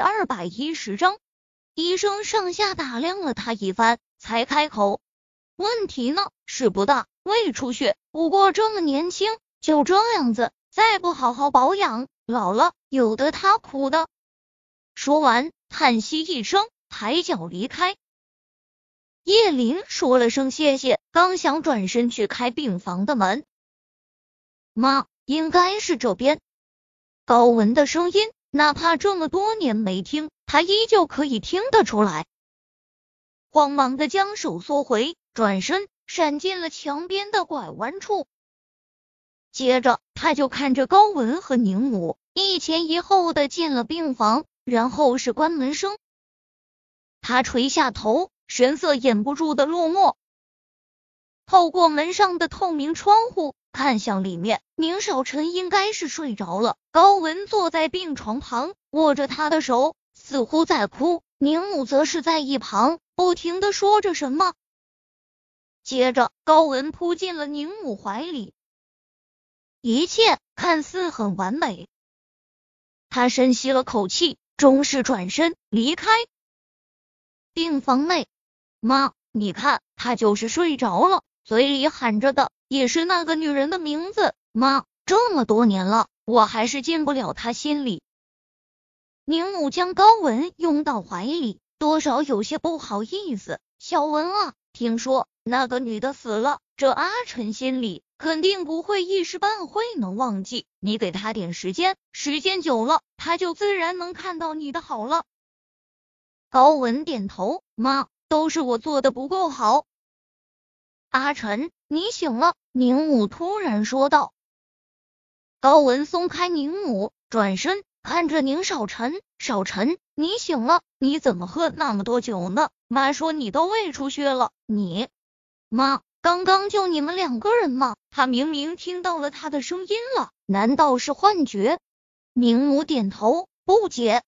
二百一十章，医生上下打量了他一番，才开口：“问题呢是不大，胃出血，不过这么年轻就这样子，再不好好保养，老了有的他苦的。”说完，叹息一声，抬脚离开。叶林说了声谢谢，刚想转身去开病房的门，妈，应该是这边。高文的声音。哪怕这么多年没听，他依旧可以听得出来。慌忙的将手缩回，转身闪进了墙边的拐弯处。接着，他就看着高文和宁母一前一后的进了病房，然后是关门声。他垂下头，神色掩不住的落寞。透过门上的透明窗户。看向里面，宁少臣应该是睡着了。高文坐在病床旁，握着他的手，似乎在哭。宁母则是在一旁不停的说着什么。接着，高文扑进了宁母怀里，一切看似很完美。他深吸了口气，终是转身离开病房内。妈，你看，他就是睡着了，嘴里喊着的。也是那个女人的名字，妈，这么多年了，我还是进不了她心里。宁母将高文拥到怀里，多少有些不好意思。小文啊，听说那个女的死了，这阿晨心里肯定不会一时半会能忘记。你给他点时间，时间久了，他就自然能看到你的好了。高文点头，妈，都是我做的不够好。阿晨，你醒了。宁母突然说道。高文松开宁母，转身看着宁少臣：“少臣，你醒了？你怎么喝那么多酒呢？妈说你都胃出血了。你妈刚刚就你们两个人吗？他明明听到了他的声音了，难道是幻觉？”宁母点头，不解。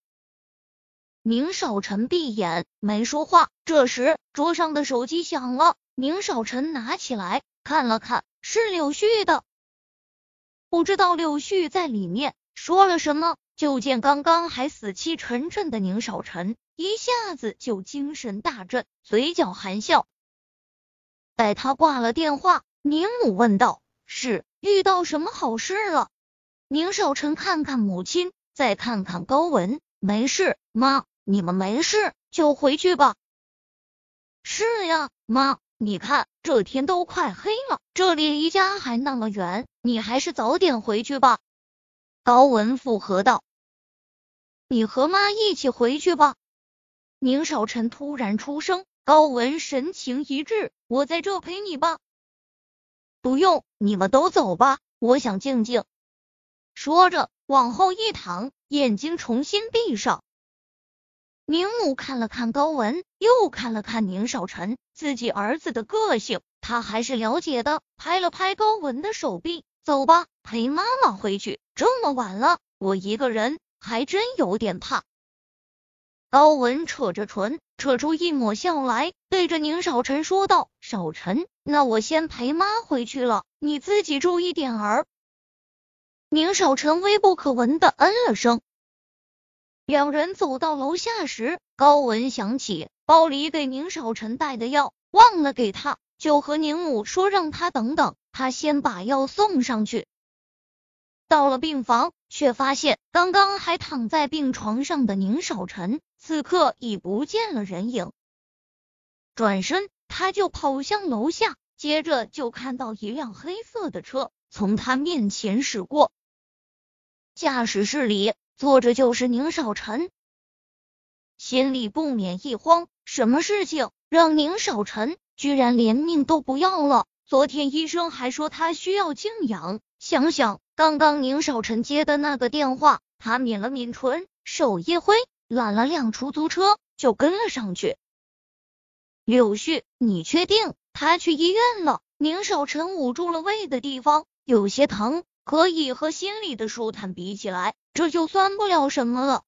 宁少臣闭眼没说话。这时，桌上的手机响了。宁少臣拿起来看了看，是柳絮的。不知道柳絮在里面说了什么，就见刚刚还死气沉沉的宁少臣一下子就精神大振，嘴角含笑。待他挂了电话，宁母问道：“是遇到什么好事了？”宁少臣看看母亲，再看看高文，没事，妈，你们没事就回去吧。是呀，妈。你看，这天都快黑了，这里离家还那么远，你还是早点回去吧。高文附和道：“你和妈一起回去吧。”宁少臣突然出声，高文神情一滞：“我在这陪你吧。”不用，你们都走吧，我想静静。说着，往后一躺，眼睛重新闭上。宁母看了看高文，又看了看宁少臣，自己儿子的个性，他还是了解的，拍了拍高文的手臂：“走吧，陪妈妈回去。这么晚了，我一个人还真有点怕。”高文扯着唇，扯出一抹笑来，对着宁少臣说道：“少臣，那我先陪妈回去了，你自己注意点儿。”宁少臣微不可闻的嗯了声。两人走到楼下时，高文想起包里给宁少臣带的药，忘了给他，就和宁母说让他等等，他先把药送上去。到了病房，却发现刚刚还躺在病床上的宁少臣，此刻已不见了人影。转身，他就跑向楼下，接着就看到一辆黑色的车从他面前驶过，驾驶室里。坐着就是宁少臣，心里不免一慌，什么事情让宁少臣居然连命都不要了？昨天医生还说他需要静养，想想刚刚宁少臣接的那个电话，他抿了抿唇，手一挥，拦了辆出租车就跟了上去。柳絮，你确定他去医院了？宁少臣捂住了胃的地方，有些疼。可以和心里的舒坦比起来，这就算不了什么了。